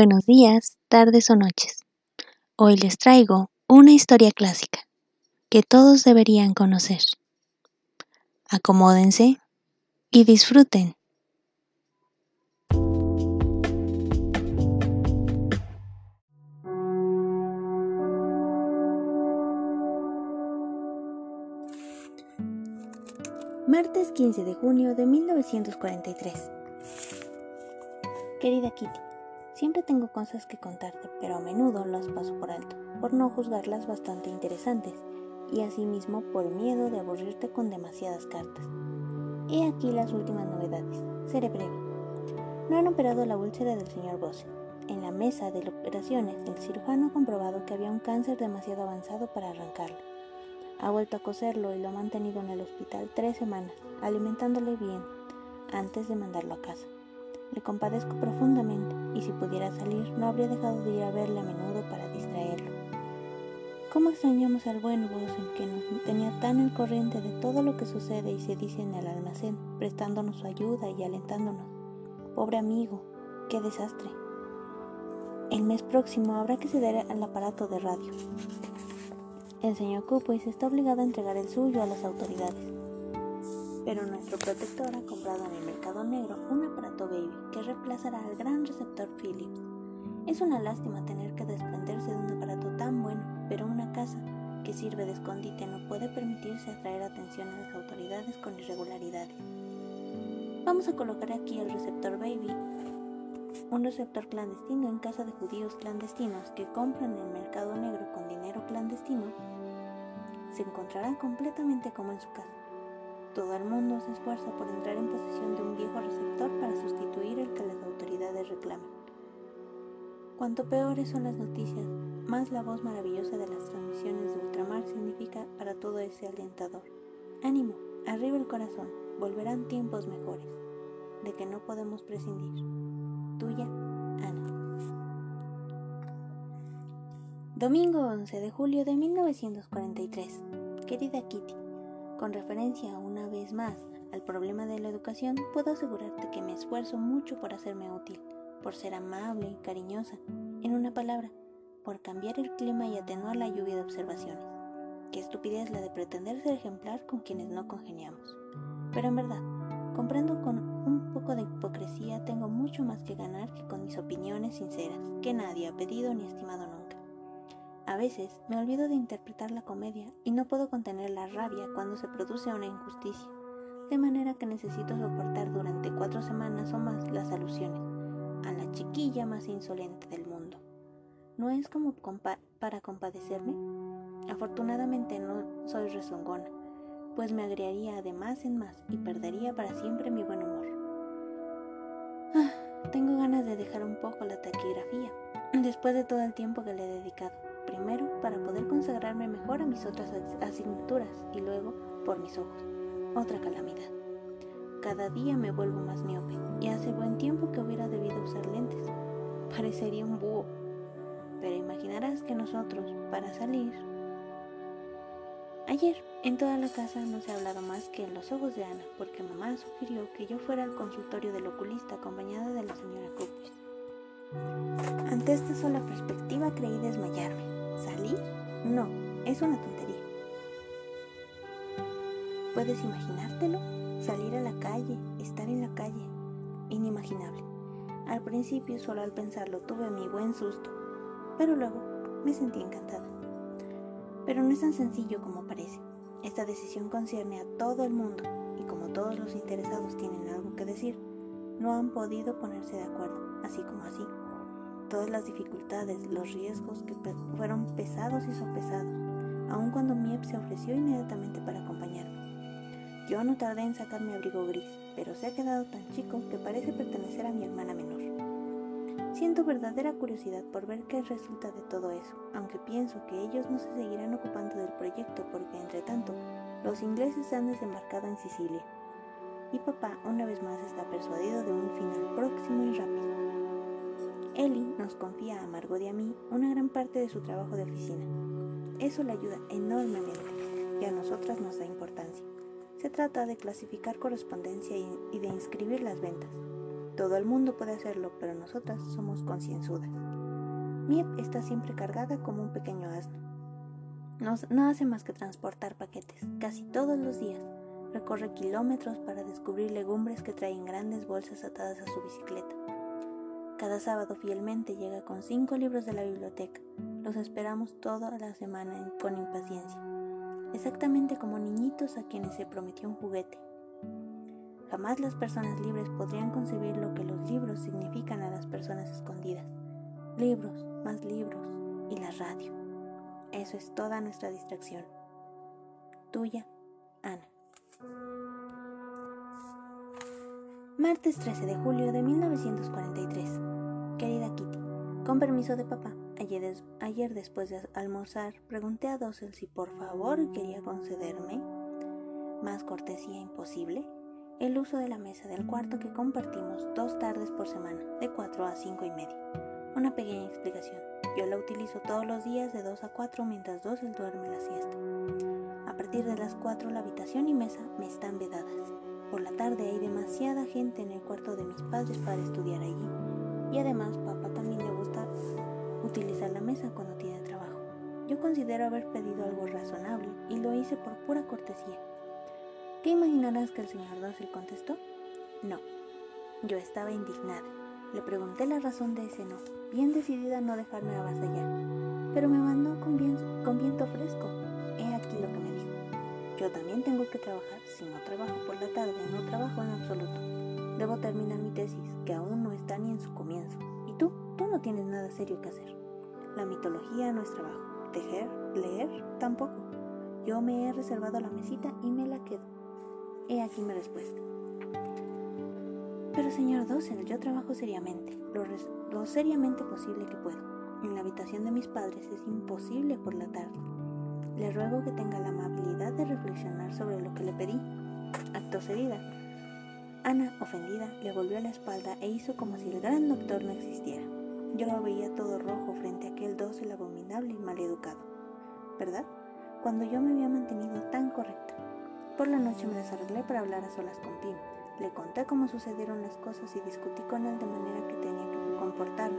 Buenos días, tardes o noches. Hoy les traigo una historia clásica que todos deberían conocer. Acomódense y disfruten. Martes 15 de junio de 1943. Querida Kitty, siempre tengo cosas que contarte, pero a menudo las paso por alto, por no juzgarlas bastante interesantes, y asimismo por miedo de aburrirte con demasiadas cartas. He aquí las últimas novedades. Seré breve. No han operado la úlcera del señor Bosse. En la mesa de operaciones, el cirujano ha comprobado que había un cáncer demasiado avanzado para arrancarlo. Ha vuelto a coserlo y lo ha mantenido en el hospital tres semanas, alimentándole bien, antes de mandarlo a casa. Le compadezco profundamente y si pudiera salir no habría dejado de ir a verle a menudo para distraerlo. ¿Cómo extrañamos al buen Bosen que nos tenía tan al corriente de todo lo que sucede y se dice en el almacén, prestándonos su ayuda y alentándonos? Pobre amigo, qué desastre. El mes próximo habrá que ceder al aparato de radio. El señor Cupwis está obligado a entregar el suyo a las autoridades. Pero nuestro protector ha comprado en el mercado negro un aparato baby que reemplazará al gran receptor Philips. Es una lástima tener que desprenderse de un aparato tan bueno, pero una casa que sirve de escondite no puede permitirse atraer atención a las autoridades con irregularidades. Vamos a colocar aquí el receptor baby, un receptor clandestino en casa de judíos clandestinos que compran en el mercado negro con dinero clandestino se encontrará completamente como en su casa. Todo el mundo se esfuerza por entrar en posesión de un viejo receptor para sustituir el que las autoridades reclaman. Cuanto peores son las noticias, más la voz maravillosa de las transmisiones de ultramar significa para todo ese alentador. Ánimo, arriba el corazón, volverán tiempos mejores, de que no podemos prescindir. Tuya, Ana. Domingo 11 de julio de 1943. Querida Kitty, con referencia una vez más al problema de la educación, puedo asegurarte que me esfuerzo mucho por hacerme útil, por ser amable y cariñosa, en una palabra, por cambiar el clima y atenuar la lluvia de observaciones. Qué estupidez la de pretender ser ejemplar con quienes no congeniamos. Pero en verdad, comprendo con un poco de hipocresía tengo mucho más que ganar que con mis opiniones sinceras, que nadie ha pedido ni estimado nunca. A veces me olvido de interpretar la comedia y no puedo contener la rabia cuando se produce una injusticia, de manera que necesito soportar durante cuatro semanas o más las alusiones a la chiquilla más insolente del mundo. ¿No es como para compadecerme? Afortunadamente no soy rezongona, pues me agriaría de más en más y perdería para siempre mi buen humor. Ah, tengo ganas de dejar un poco la taquigrafía, después de todo el tiempo que le he dedicado primero para poder consagrarme mejor a mis otras asignaturas y luego por mis ojos. Otra calamidad. Cada día me vuelvo más miope y hace buen tiempo que hubiera debido usar lentes. Parecería un búho. Pero imaginarás que nosotros, para salir... Ayer, en toda la casa no se ha hablado más que en los ojos de Ana, porque mamá sugirió que yo fuera al consultorio del oculista acompañada de la señora Cooper. Ante esta sola perspectiva creí desmayarme. ¿Salir? No, es una tontería. ¿Puedes imaginártelo? Salir a la calle, estar en la calle. Inimaginable. Al principio, solo al pensarlo, tuve mi buen susto, pero luego me sentí encantada. Pero no es tan sencillo como parece. Esta decisión concierne a todo el mundo y como todos los interesados tienen algo que decir, no han podido ponerse de acuerdo, así como así todas las dificultades, los riesgos que fueron pesados y sopesados, aun cuando Miep se ofreció inmediatamente para acompañarme. Yo no tardé en sacar mi abrigo gris, pero se ha quedado tan chico que parece pertenecer a mi hermana menor. Siento verdadera curiosidad por ver qué resulta de todo eso, aunque pienso que ellos no se seguirán ocupando del proyecto porque, entre tanto, los ingleses han desembarcado en Sicilia. Y papá una vez más está persuadido de un final próximo y rápido. Ellie nos confía a Margot y a mí una gran parte de su trabajo de oficina. Eso le ayuda enormemente y a nosotras nos da importancia. Se trata de clasificar correspondencia y de inscribir las ventas. Todo el mundo puede hacerlo, pero nosotras somos concienzudas. Miep está siempre cargada como un pequeño asno. No, no hace más que transportar paquetes, casi todos los días. Recorre kilómetros para descubrir legumbres que traen grandes bolsas atadas a su bicicleta. Cada sábado fielmente llega con cinco libros de la biblioteca. Los esperamos toda la semana con impaciencia, exactamente como niñitos a quienes se prometió un juguete. Jamás las personas libres podrían concebir lo que los libros significan a las personas escondidas. Libros, más libros y la radio. Eso es toda nuestra distracción. Tuya, Ana. Martes 13 de julio de 1943. Querida Kitty, con permiso de papá, ayer, después de almorzar pregunté a Dossel si por favor quería concederme más cortesía imposible el uso de la mesa del cuarto que compartimos dos tardes por semana, de 4 a 5 y media. Una pequeña explicación. Yo la utilizo todos los días de 2 a 4 mientras Dossel duerme la siesta. A partir de las 4 la habitación y mesa me están vedadas. Por la tarde hay demasiada gente en el cuarto de mis padres para estudiar allí. Y además papá también le gusta utilizar la mesa cuando tiene trabajo. Yo considero haber pedido algo razonable y lo hice por pura cortesía. ¿Qué imaginarás que el señor Dossel contestó? No. Yo estaba indignada. Le pregunté la razón de ese no, bien decidida a no dejarme avasallar, pero me mandó con viento fresco. Yo también tengo que trabajar. Si no trabajo por la tarde, no trabajo en absoluto. Debo terminar mi tesis, que aún no está ni en su comienzo. Y tú, tú no tienes nada serio que hacer. La mitología no es trabajo. Tejer, leer, tampoco. Yo me he reservado la mesita y me la quedo. He aquí mi respuesta. Pero señor Dossel, yo trabajo seriamente, lo, lo seriamente posible que puedo. En la habitación de mis padres es imposible por la tarde. Le ruego que tenga la amabilidad de reflexionar sobre lo que le pedí. Acto seguida. Ana, ofendida, le volvió la espalda e hizo como si el gran doctor no existiera. Yo lo veía todo rojo frente a aquel dócil abominable y maleducado. ¿Verdad? Cuando yo me había mantenido tan correcta. Por la noche me desarreglé para hablar a solas con Tim. Le conté cómo sucedieron las cosas y discutí con él de manera que tenía que comportarme,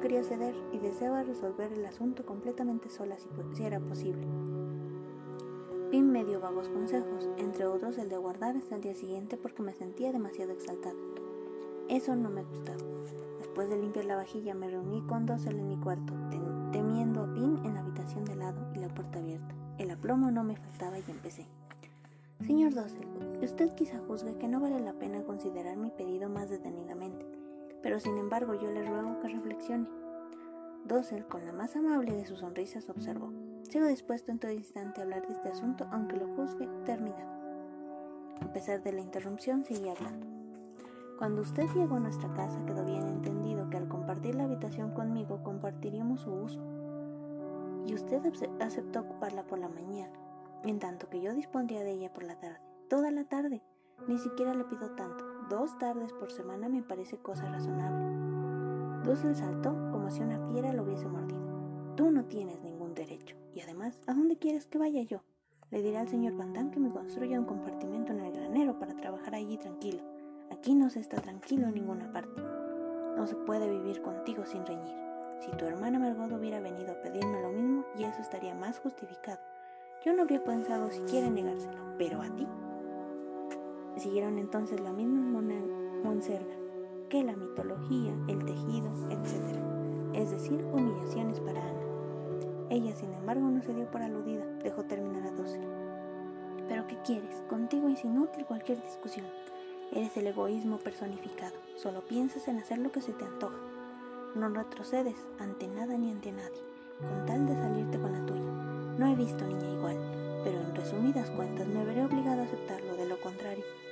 quería ceder y deseaba resolver el asunto completamente sola si, si era posible. Pim me dio vagos consejos, entre otros el de guardar hasta el día siguiente porque me sentía demasiado exaltada. Eso no me gustaba. Después de limpiar la vajilla me reuní con Dosel en mi cuarto, temiendo a Pim en la habitación de lado y la puerta abierta. El aplomo no me faltaba y empecé. Señor Dossel, usted quizá juzgue que no vale la pena considerar mi pedido más detenidamente, pero sin embargo yo le ruego que reflexione. Dossel, con la más amable de sus sonrisas, observó. Sigo dispuesto en todo instante a hablar de este asunto, aunque lo juzgue terminado. A pesar de la interrupción, seguí hablando. Cuando usted llegó a nuestra casa, quedó bien entendido que al compartir la habitación conmigo compartiríamos su uso. Y usted aceptó ocuparla por la mañana en tanto que yo dispondría de ella por la tarde, toda la tarde. Ni siquiera le pido tanto. Dos tardes por semana me parece cosa razonable. Dussel saltó como si una fiera lo hubiese mordido. Tú no tienes ningún derecho. Y además, ¿a dónde quieres que vaya yo? Le diré al señor Van que me construya un compartimento en el granero para trabajar allí tranquilo. Aquí no se está tranquilo en ninguna parte. No se puede vivir contigo sin reñir. Si tu hermana Margot hubiera venido a pedirme lo mismo, y eso estaría más justificado. Yo no habría pensado siquiera negárselo, pero a ti. Siguieron entonces la misma monserga que la mitología, el tejido, etc. Es decir, humillaciones para Ana. Ella, sin embargo, no se dio por aludida, dejó terminar a doce. Pero ¿qué quieres? Contigo es inútil cualquier discusión. Eres el egoísmo personificado. Solo piensas en hacer lo que se te antoja. No retrocedes ante nada ni ante nadie, con tal de salirte con la tuya. No he visto niña igual, pero en resumidas cuentas me veré obligado a aceptarlo,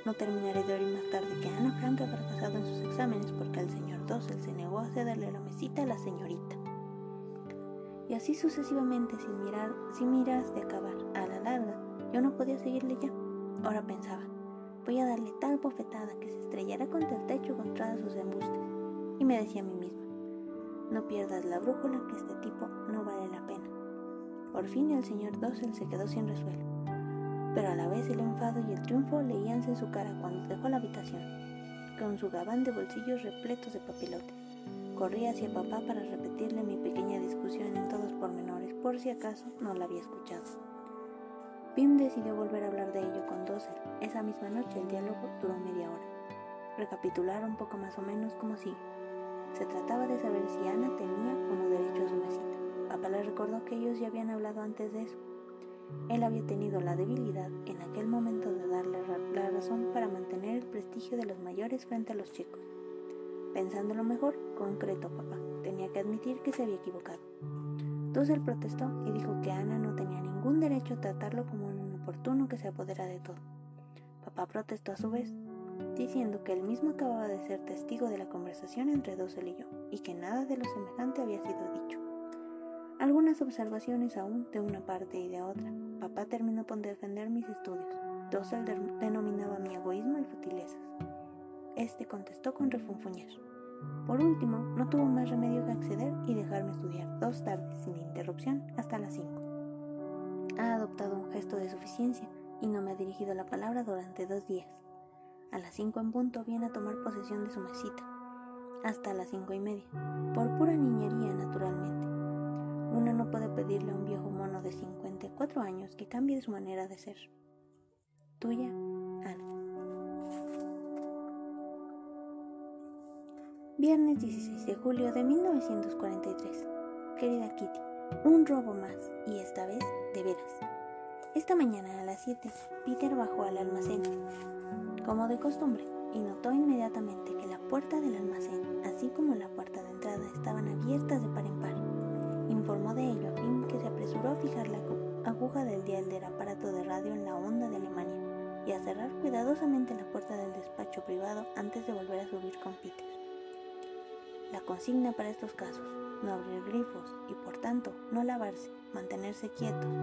no terminaré de oír más tarde que Ana Frank ha fracasado en sus exámenes porque el señor Dossel se negó a cederle la mesita a la señorita. Y así sucesivamente, sin mirar, sin miras de acabar. A la larga, yo no podía seguirle ya. Ahora pensaba, voy a darle tal bofetada que se estrellará contra el techo contra sus embustes. Y me decía a mí misma, no pierdas la brújula que este tipo no vale la pena. Por fin el señor Dossel se quedó sin resuelo, pero a la vez el enfado y el triunfo leíanse en su cara cuando dejó la habitación. con su gabán de bolsillos repletos de papelotes. Corrí hacia papá para repetirle mi pequeña discusión en todos pormenores, por si acaso no la había escuchado. Pim decidió volver a hablar de ello con Dossel. Esa misma noche el diálogo duró media hora. Recapitular un poco más o menos como sigue. Se trataba de saber si Ana tenía o no derecho a su mesita. Papá le recordó que ellos ya habían hablado antes de eso. Él había tenido la debilidad en aquel momento de darle la razón para mantener el prestigio de los mayores frente a los chicos. Pensándolo mejor, concreto papá, tenía que admitir que se había equivocado. Dussel protestó y dijo que Ana no tenía ningún derecho a tratarlo como un inoportuno que se apodera de todo. Papá protestó a su vez, diciendo que él mismo acababa de ser testigo de la conversación entre Dussel y yo, y que nada de lo semejante había sido dicho. Algunas observaciones aún de una parte y de otra. Papá terminó por defender mis estudios. Dussel denominaba mi egoísmo y futilezas. Este contestó con refunfuñar. Por último, no tuvo más remedio que acceder y dejarme estudiar dos tardes sin interrupción hasta las cinco. Ha adoptado un gesto de suficiencia y no me ha dirigido la palabra durante dos días. A las cinco en punto viene a tomar posesión de su mesita. Hasta las cinco y media. Por pura niñería, naturalmente. Uno no puede pedirle a un viejo mono de 54 años que cambie su manera de ser. Tuya, Ana. Viernes 16 de julio de 1943. Querida Kitty, un robo más, y esta vez de veras. Esta mañana a las 7, Peter bajó al almacén, como de costumbre, y notó inmediatamente que la puerta del almacén, así como la puerta de entrada, estaban abiertas de par en par informó de ello a Pim que se apresuró a fijar la aguja del dial del aparato de radio en la onda de Alemania y a cerrar cuidadosamente la puerta del despacho privado antes de volver a subir con Peter. La consigna para estos casos, no abrir grifos y por tanto no lavarse, mantenerse quietos,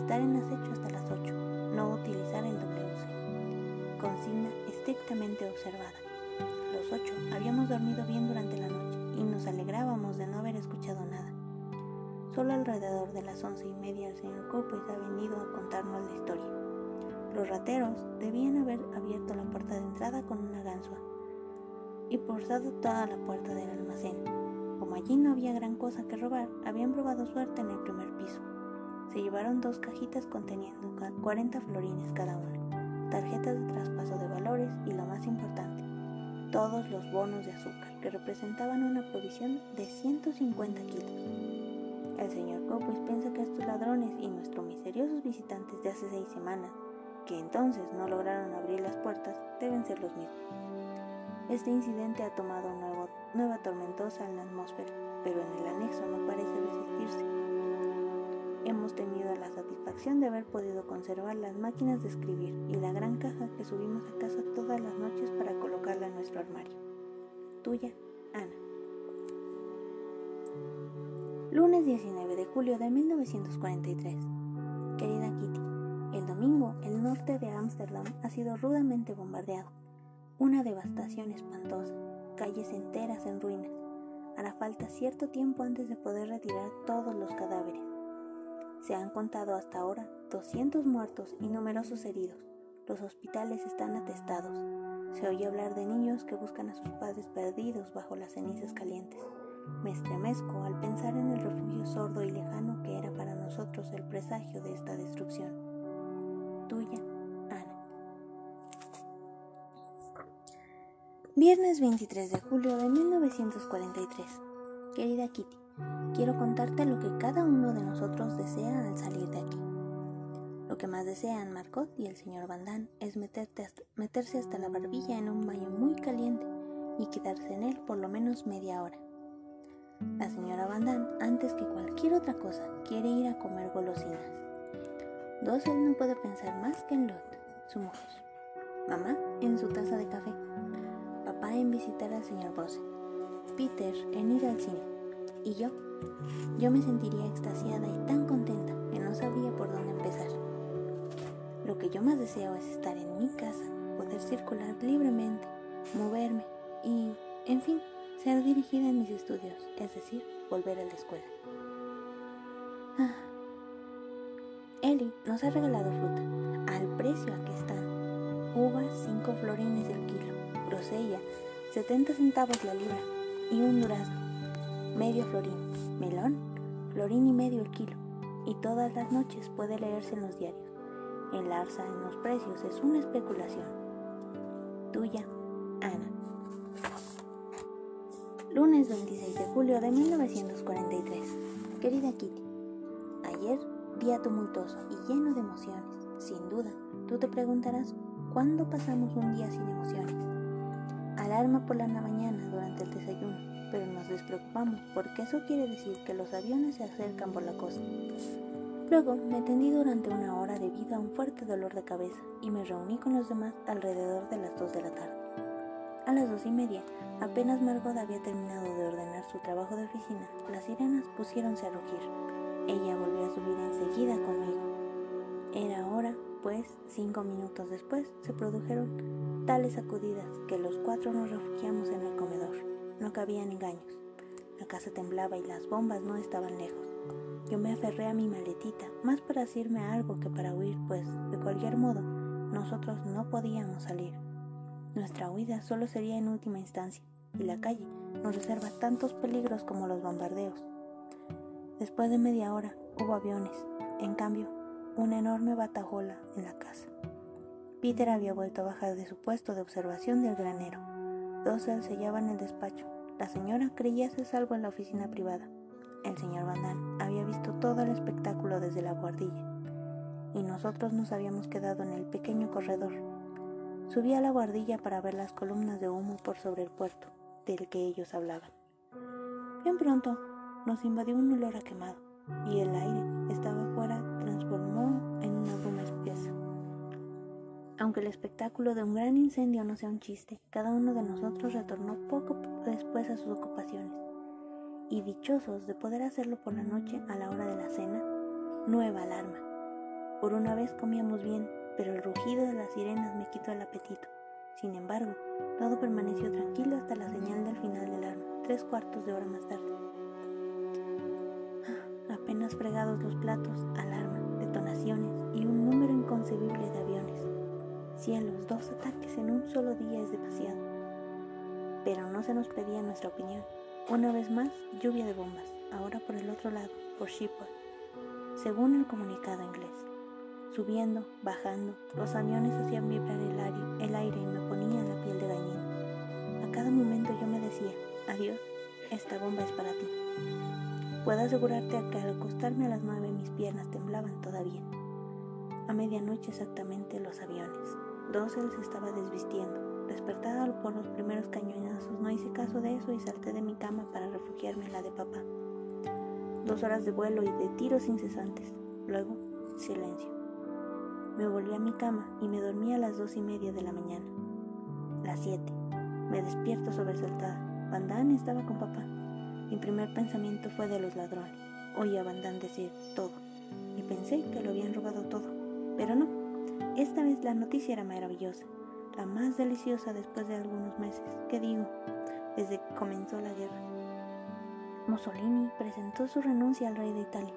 estar en acecho hasta las 8, no utilizar el WC. Consigna estrictamente observada. Los ocho habíamos dormido bien durante la noche y nos alegrábamos de no haber escuchado nada. Solo alrededor de las once y media el señor Copes ha venido a contarnos la historia. Los rateros debían haber abierto la puerta de entrada con una ganzúa y forzado toda la puerta del almacén. Como allí no había gran cosa que robar, habían probado suerte en el primer piso. Se llevaron dos cajitas conteniendo 40 florines cada una, tarjetas de traspaso de valores y lo más importante, todos los bonos de azúcar, que representaban una provisión de 150 kilos. El señor Copus piensa que estos ladrones y nuestros misteriosos visitantes de hace seis semanas, que entonces no lograron abrir las puertas, deben ser los mismos. Este incidente ha tomado nueva tormentosa en la atmósfera, pero en el anexo no parece resistirse. Hemos tenido la satisfacción de haber podido conservar las máquinas de escribir y la gran caja que subimos a casa todas las noches para colocarla en nuestro armario. Tuya, Ana. Lunes 19 de julio de 1943. Querida Kitty, el domingo el norte de Ámsterdam ha sido rudamente bombardeado. Una devastación espantosa, calles enteras en ruinas. Hará falta cierto tiempo antes de poder retirar todos los cadáveres. Se han contado hasta ahora 200 muertos y numerosos heridos. Los hospitales están atestados. Se oye hablar de niños que buscan a sus padres perdidos bajo las cenizas calientes. Me estremezco al pensar en el refugio sordo y lejano que era para nosotros el presagio de esta destrucción. Tuya, Ana. Viernes 23 de julio de 1943. Querida Kitty, quiero contarte lo que cada uno de nosotros desea al salir de aquí. Lo que más desean Marcot y el señor Van es meterse hasta la barbilla en un baño muy caliente y quedarse en él por lo menos media hora. La señora Van antes que cualquier otra cosa, quiere ir a comer golosinas. Dossel no puede pensar más que en Lot, su mujer. Mamá en su taza de café. Papá en visitar al señor Bose. Peter en ir al cine. Y yo, yo me sentiría extasiada y tan contenta que no sabría por dónde empezar. Lo que yo más deseo es estar en mi casa, poder circular libremente, moverme y, en fin, ser dirigida en mis estudios, es decir, volver a la escuela. Ah. Nos ha regalado fruta, al precio a que están. Uvas 5 florines el kilo, grosella, 70 centavos la libra y un durazno, medio florín, melón, florín y medio el kilo, y todas las noches puede leerse en los diarios. El alza en los precios es una especulación. Tuya, Lunes 26 de julio de 1943. Querida Kitty, ayer día tumultuoso y lleno de emociones, sin duda. Tú te preguntarás, ¿cuándo pasamos un día sin emociones? Alarma por la mañana durante el desayuno, pero nos despreocupamos porque eso quiere decir que los aviones se acercan por la costa. Luego me tendí durante una hora debido a un fuerte dolor de cabeza y me reuní con los demás alrededor de las 2 de la tarde. A las dos y media, apenas Margot había terminado de ordenar su trabajo de oficina, las sirenas pusiéronse a rugir. Ella volvió a subir enseguida conmigo. Era hora, pues, cinco minutos después, se produjeron tales sacudidas que los cuatro nos refugiamos en el comedor. No cabían engaños. La casa temblaba y las bombas no estaban lejos. Yo me aferré a mi maletita, más para decirme algo que para huir, pues, de cualquier modo, nosotros no podíamos salir. Nuestra huida solo sería en última instancia, y la calle nos reserva tantos peligros como los bombardeos. Después de media hora hubo aviones, en cambio, una enorme batajola en la casa. Peter había vuelto a bajar de su puesto de observación del granero. Dos se sellaban el despacho. La señora creía ser salvo en la oficina privada. El señor Van había visto todo el espectáculo desde la guardilla, y nosotros nos habíamos quedado en el pequeño corredor Subí a la guardilla para ver las columnas de humo por sobre el puerto del que ellos hablaban. Bien pronto nos invadió un olor a quemado y el aire estaba fuera transformó en una bruma espesa. Aunque el espectáculo de un gran incendio no sea un chiste, cada uno de nosotros retornó poco después a sus ocupaciones. Y dichosos de poder hacerlo por la noche a la hora de la cena, nueva alarma. Por una vez comíamos bien pero el rugido de las sirenas me quitó el apetito. Sin embargo, todo permaneció tranquilo hasta la señal del final del arma, tres cuartos de hora más tarde. Ah, apenas fregados los platos, alarma, detonaciones y un número inconcebible de aviones. Cielos, dos ataques en un solo día es demasiado. Pero no se nos pedía nuestra opinión. Una vez más, lluvia de bombas, ahora por el otro lado, por Shipwell, según el comunicado inglés. Subiendo, bajando, los aviones hacían vibrar el aire, el aire y me ponían adiós, esta bomba es para ti. Puedo asegurarte que al acostarme a las nueve mis piernas temblaban todavía. A medianoche exactamente los aviones. Dossel se estaba desvistiendo. Despertado por los primeros cañonazos, no hice caso de eso y salté de mi cama para refugiarme en la de papá. Dos horas de vuelo y de tiros incesantes. Luego, silencio. Me volví a mi cama y me dormí a las dos y media de la mañana. Las siete. Me despierto sobresaltada. Van estaba con papá. Mi primer pensamiento fue de los ladrones. Oí a Van decir todo. Y pensé que lo habían robado todo. Pero no. Esta vez la noticia era maravillosa. La más deliciosa después de algunos meses. ¿Qué digo? Desde que comenzó la guerra. Mussolini presentó su renuncia al rey de Italia.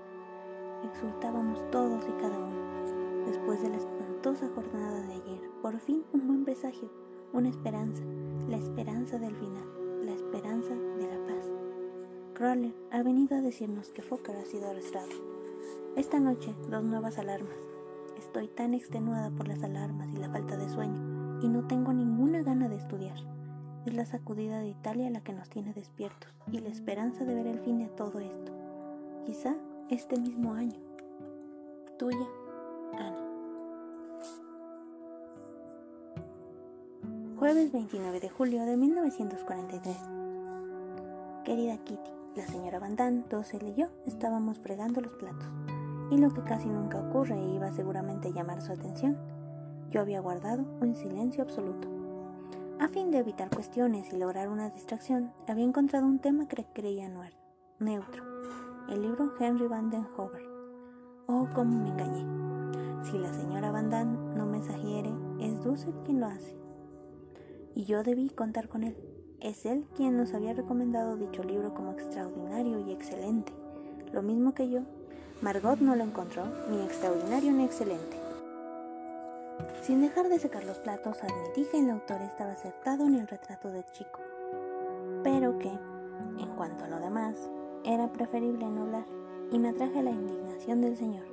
Exultábamos todos y cada uno después de la espantosa jornada de ayer. Por fin un buen presagio, una esperanza, la esperanza del final, la esperanza de la paz. Crawler ha venido a decirnos que Fokker ha sido arrestado. Esta noche, dos nuevas alarmas. Estoy tan extenuada por las alarmas y la falta de sueño, y no tengo ninguna gana de estudiar. Es la sacudida de Italia la que nos tiene despiertos, y la esperanza de ver el fin de todo esto. Quizá este mismo año. Tuya, Ana. Jueves 29 de julio de 1943. Querida Kitty, la señora Van Damme, Dossel y yo estábamos fregando los platos, y lo que casi nunca ocurre iba seguramente a llamar su atención, yo había guardado un silencio absoluto. A fin de evitar cuestiones y lograr una distracción, había encontrado un tema que creía neutro, el libro Henry Van den Hover. Oh, cómo me engañé. Si la señora Van Damme no mensajiere, es Dussel quien lo hace. Y yo debí contar con él. Es él quien nos había recomendado dicho libro como extraordinario y excelente. Lo mismo que yo. Margot no lo encontró ni extraordinario ni excelente. Sin dejar de secar los platos, admití que el autor estaba acertado en el retrato del chico, pero que, en cuanto a lo demás, era preferible no hablar, y me atraje la indignación del señor.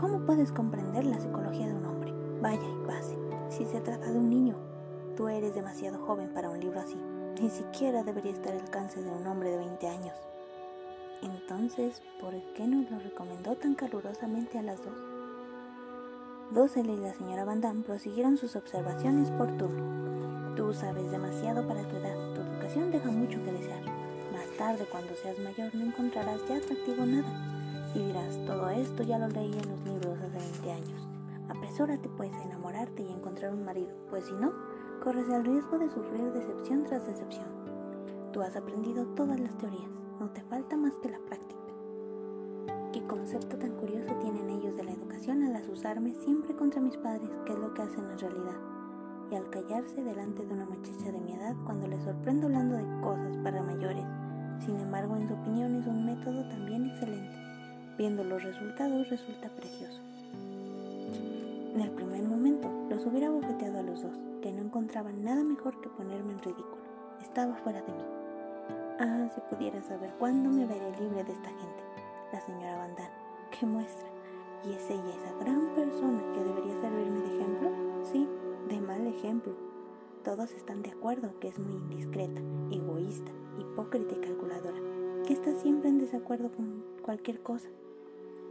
¿Cómo puedes comprender la psicología de un hombre? Vaya y pase, si se trata de un niño. Tú eres demasiado joven para un libro así. Ni siquiera debería estar al alcance de un hombre de 20 años. Entonces, ¿por qué nos lo recomendó tan calurosamente a las dos? Dosel y la señora Van Damme prosiguieron sus observaciones por turno. Tú sabes demasiado para tu edad, tu educación deja mucho que desear. Más tarde, cuando seas mayor, no encontrarás ya atractivo nada. Y dirás, todo esto ya lo leí en los libros hace 20 años. Apresúrate pues a enamorarte y encontrar un marido, pues si no, corres el riesgo de sufrir decepción tras decepción. Tú has aprendido todas las teorías, no te falta más que la práctica. ¿Qué concepto tan curioso tienen ellos de la educación al asusarme siempre contra mis padres, que es lo que hacen en realidad? Y al callarse delante de una muchacha de mi edad cuando les sorprendo hablando de cosas para mayores. Sin embargo, en su opinión es un método también excelente. Viendo los resultados resulta precioso. En el primer momento los hubiera bofeteado a los dos, que no encontraban nada mejor que ponerme en ridículo. Estaba fuera de mí. Ah, si pudiera saber cuándo me veré libre de esta gente. La señora Van qué muestra. ¿Y es ella esa gran persona que debería servirme de ejemplo? Sí, de mal ejemplo. Todos están de acuerdo que es muy indiscreta, egoísta, hipócrita y calculadora, que está siempre en desacuerdo con cualquier cosa.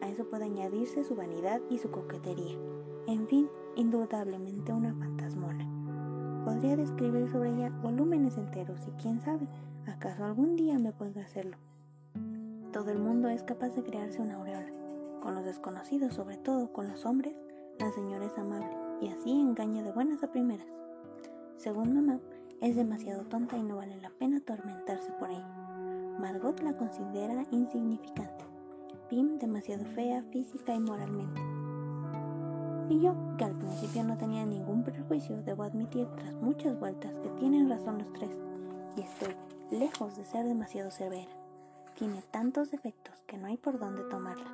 A eso puede añadirse su vanidad y su coquetería. En fin, indudablemente una fantasmona. Podría describir sobre ella volúmenes enteros y quién sabe, acaso algún día me pueda hacerlo. Todo el mundo es capaz de crearse una aureola. Con los desconocidos, sobre todo con los hombres, la señora es amable y así engaña de buenas a primeras. Según mamá, es demasiado tonta y no vale la pena atormentarse por ella. Margot la considera insignificante. Pim demasiado fea física y moralmente. Y yo, que al principio no tenía ningún prejuicio, debo admitir tras muchas vueltas que tienen razón los tres, y estoy lejos de ser demasiado severa. Tiene tantos defectos que no hay por dónde tomarla.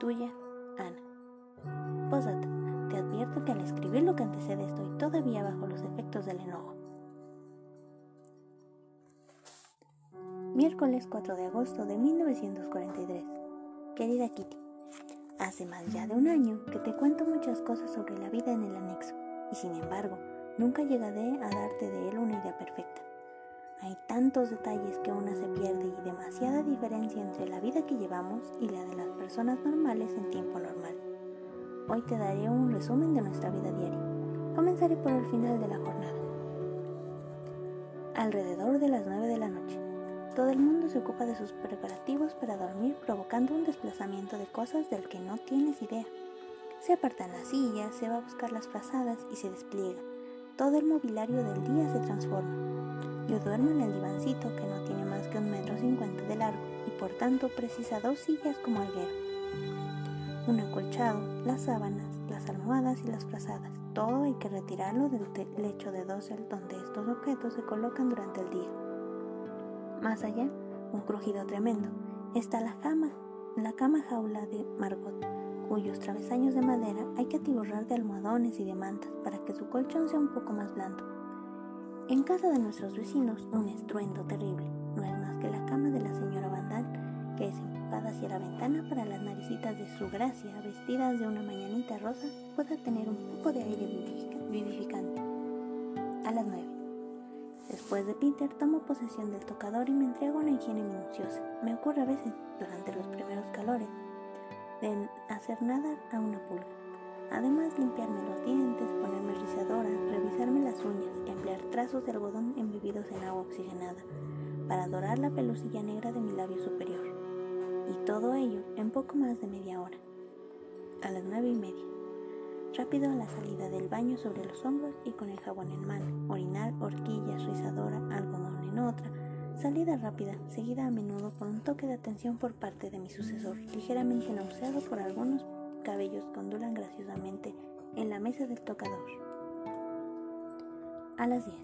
Tuya, Ana. Posdata, te advierto que al escribir lo que antecede estoy todavía bajo los efectos del enojo. Miércoles 4 de agosto de 1943. Querida Kitty, Hace más ya de un año que te cuento muchas cosas sobre la vida en el anexo, y sin embargo, nunca llegaré a darte de él una idea perfecta. Hay tantos detalles que una se pierde y demasiada diferencia entre la vida que llevamos y la de las personas normales en tiempo normal. Hoy te daré un resumen de nuestra vida diaria. Comenzaré por el final de la jornada. Alrededor de las 9 de la noche, todo el mundo se ocupa de sus preparativos para dormir provocando un desplazamiento de cosas del que no tienes idea. Se apartan las sillas, se va a buscar las frazadas y se despliega. Todo el mobiliario del día se transforma. Yo duermo en el divancito que no tiene más que un metro cincuenta de largo y por tanto precisa dos sillas como alguero. Un acolchado, las sábanas, las almohadas y las frazadas. Todo hay que retirarlo del lecho de dosel donde estos objetos se colocan durante el día. Más allá, un crujido tremendo. Está la cama, la cama jaula de Margot, cuyos travesaños de madera hay que atiborrar de almohadones y de mantas para que su colchón sea un poco más blando. En casa de nuestros vecinos, un estruendo terrible. No es más que la cama de la señora Vandal, que es empujada hacia la ventana para las naricitas de su gracia, vestidas de una mañanita rosa, pueda tener un poco de aire vivificante. A las nueve. Después de Peter, tomo posesión del tocador y me entrego a una higiene minuciosa. Me ocurre a veces, durante los primeros calores, de hacer nada a una pulga. Además, limpiarme los dientes, ponerme rizadora, revisarme las uñas emplear trazos de algodón embebidos en agua oxigenada para dorar la pelucilla negra de mi labio superior. Y todo ello en poco más de media hora. A las nueve y media rápido a la salida del baño sobre los hombros y con el jabón en mano, orinar, horquillas, rizadora, algodón en otra, salida rápida, seguida a menudo por un toque de atención por parte de mi sucesor, ligeramente nauseado por algunos cabellos que ondulan graciosamente en la mesa del tocador. A las 10.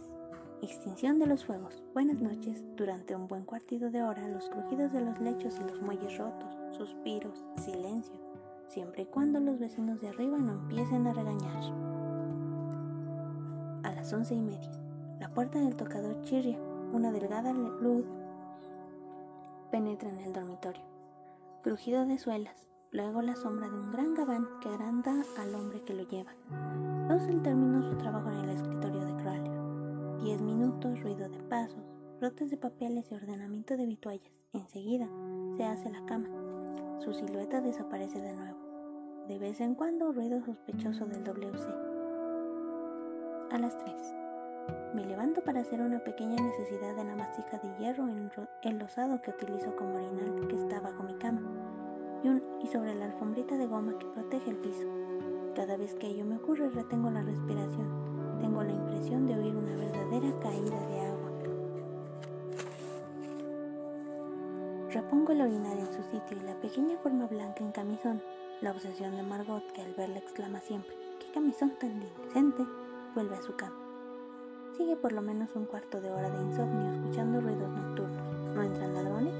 Extinción de los fuegos. Buenas noches. Durante un buen cuartido de hora, los crujidos de los lechos y los muelles rotos, suspiros, silencio siempre y cuando los vecinos de arriba no empiecen a regañar. A las once y media, la puerta del tocador chirria, una delgada luz penetra en el dormitorio. Crujido de suelas, luego la sombra de un gran gabán que agranda al hombre que lo lleva. Dawson terminó su trabajo en el escritorio de Crowley. Diez minutos, ruido de pasos, brotes de papeles y ordenamiento de vituallas. Enseguida se hace la cama. Su silueta desaparece de nuevo. De vez en cuando, ruido sospechoso del WC. A las tres. Me levanto para hacer una pequeña necesidad en la mastica de hierro enlosado que utilizo como orinal que está bajo mi cama y, y sobre la alfombrita de goma que protege el piso. Cada vez que ello me ocurre retengo la respiración tengo la impresión de oír una verdadera caída de agua. Repongo el orinar en su sitio y la pequeña forma blanca en camisón, la obsesión de Margot que al verla exclama siempre, ¡qué camisón tan indecente! vuelve a su cama. Sigue por lo menos un cuarto de hora de insomnio escuchando ruidos nocturnos. ¿No entran ladrones?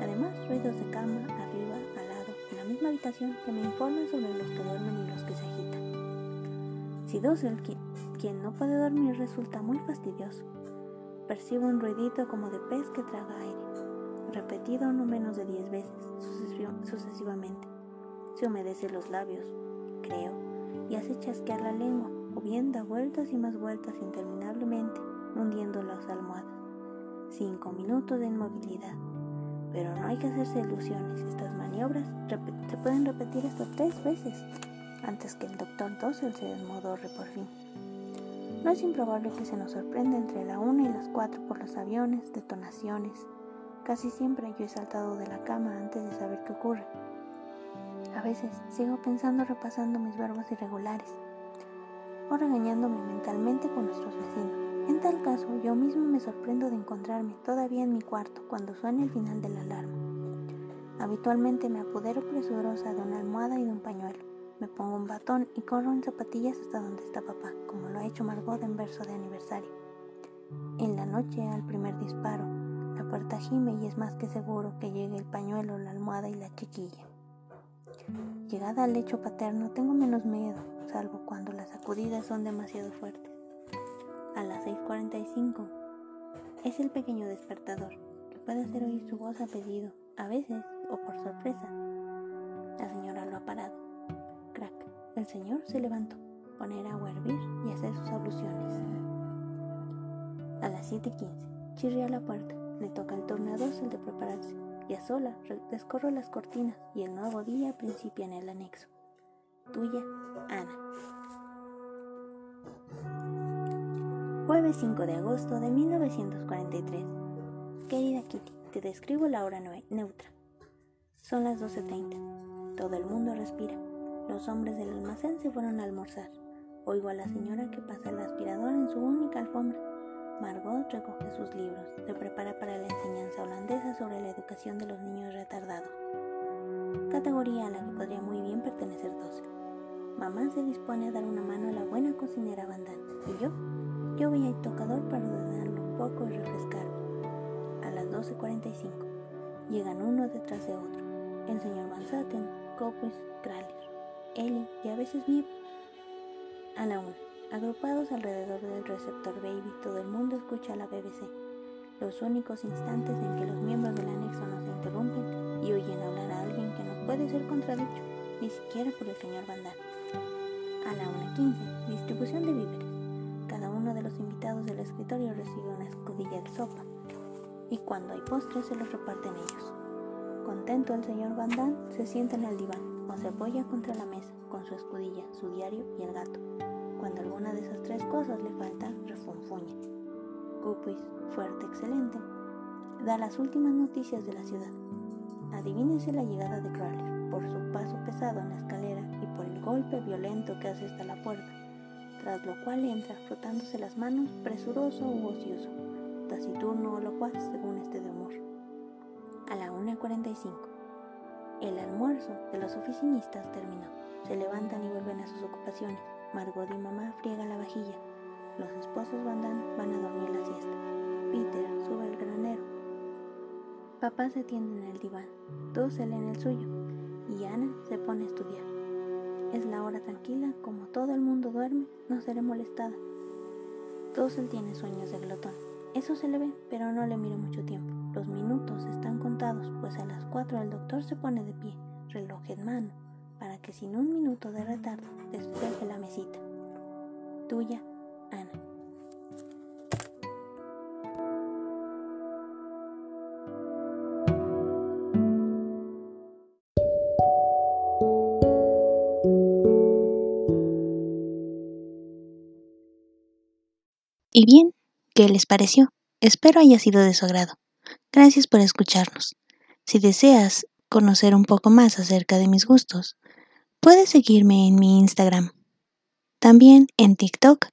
Además, ruidos de cama, arriba, al lado, en la misma habitación que me informan sobre los que duermen y los que se agitan. Si dos el quien no puede dormir resulta muy fastidioso. Percibo un ruidito como de pez que traga aire, repetido no menos de diez veces sucesivamente. Se humedece los labios, creo, y hace chasquear la lengua, o bien da vueltas y más vueltas interminablemente, hundiendo las almohadas. Cinco minutos de inmovilidad. Pero no hay que hacerse ilusiones, estas maniobras se pueden repetir hasta tres veces antes que el doctor Dossel se desmodorre por fin. No es improbable que se nos sorprenda entre la una y las cuatro por los aviones, detonaciones. Casi siempre yo he saltado de la cama antes de saber qué ocurre. A veces sigo pensando repasando mis verbos irregulares o regañándome mentalmente con nuestros vecinos. En tal caso, yo mismo me sorprendo de encontrarme todavía en mi cuarto cuando suena el final de la alarma. Habitualmente me apodero presurosa de una almohada y de un pañuelo. Me pongo un batón y corro en zapatillas hasta donde está papá, como lo ha hecho Margot en verso de aniversario. En la noche, al primer disparo, la puerta gime y es más que seguro que llegue el pañuelo, la almohada y la chiquilla. Llegada al lecho paterno, tengo menos miedo, salvo cuando las sacudidas son demasiado fuertes. A las 6.45 es el pequeño despertador, que puede hacer oír su voz a pedido, a veces, o por sorpresa. La señora lo ha parado. El señor se levantó, poner agua a hervir y hacer sus abluciones. A las 7.15, chirría la puerta, le toca el turno a dos el de prepararse, y a sola descorro las cortinas y el nuevo día principia en el anexo. Tuya, Ana. Jueves 5 de agosto de 1943. Querida Kitty, te describo la hora neutra. Son las 12.30. Todo el mundo respira. Los hombres del almacén se fueron a almorzar. Oigo a la señora que pasa el aspirador en su única alfombra. Margot recoge sus libros, se prepara para la enseñanza holandesa sobre la educación de los niños retardados, categoría a la que podría muy bien pertenecer Doce. Mamá se dispone a dar una mano a la buena cocinera Bandán, y yo, yo voy al tocador para ordenarlo un poco y refrescarlo. A las 12.45 llegan uno detrás de otro, el señor Van Satten, Copus, Kraler. Ellie y a veces Mip. A la una, agrupados alrededor del receptor Baby, todo el mundo escucha la BBC. Los únicos instantes en que los miembros del anexo no se interrumpen y oyen hablar a alguien que no puede ser contradicho, ni siquiera por el señor Van A la una quince, distribución de víveres. Cada uno de los invitados del escritorio recibe una escudilla de sopa, y cuando hay postres se los reparten ellos. Contento el señor Van se sienta en el diván o se apoya contra la mesa con su escudilla, su diario y el gato. Cuando alguna de esas tres cosas le falta, refunfuña. Cupis, fuerte, excelente, da las últimas noticias de la ciudad. Adivínense la llegada de Crawler por su paso pesado en la escalera y por el golpe violento que hace hasta la puerta, tras lo cual entra frotándose las manos, presuroso u ocioso, taciturno o locuaz según este de humor. A la 1.45 el almuerzo de los oficinistas terminó. Se levantan y vuelven a sus ocupaciones. Margot y mamá friegan la vajilla. Los esposos van, a dormir la siesta. Peter sube al granero. Papá se tiende en el diván. Todos en el suyo. y Ana se pone a estudiar. Es la hora tranquila, como todo el mundo duerme, no seré molestada. Russell tiene sueños de glotón. Eso se le ve, pero no le miro mucho tiempo. Los minutos están contados, pues a las 4 el doctor se pone de pie, reloj en mano, que sin un minuto de retardo despeje la mesita. Tuya, Ana. Y bien, ¿qué les pareció? Espero haya sido de su agrado. Gracias por escucharnos. Si deseas conocer un poco más acerca de mis gustos, puedes seguirme en mi Instagram, también en TikTok,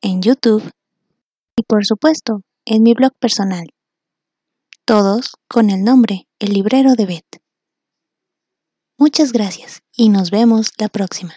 en YouTube y por supuesto en mi blog personal. Todos con el nombre El Librero de Beth. Muchas gracias y nos vemos la próxima.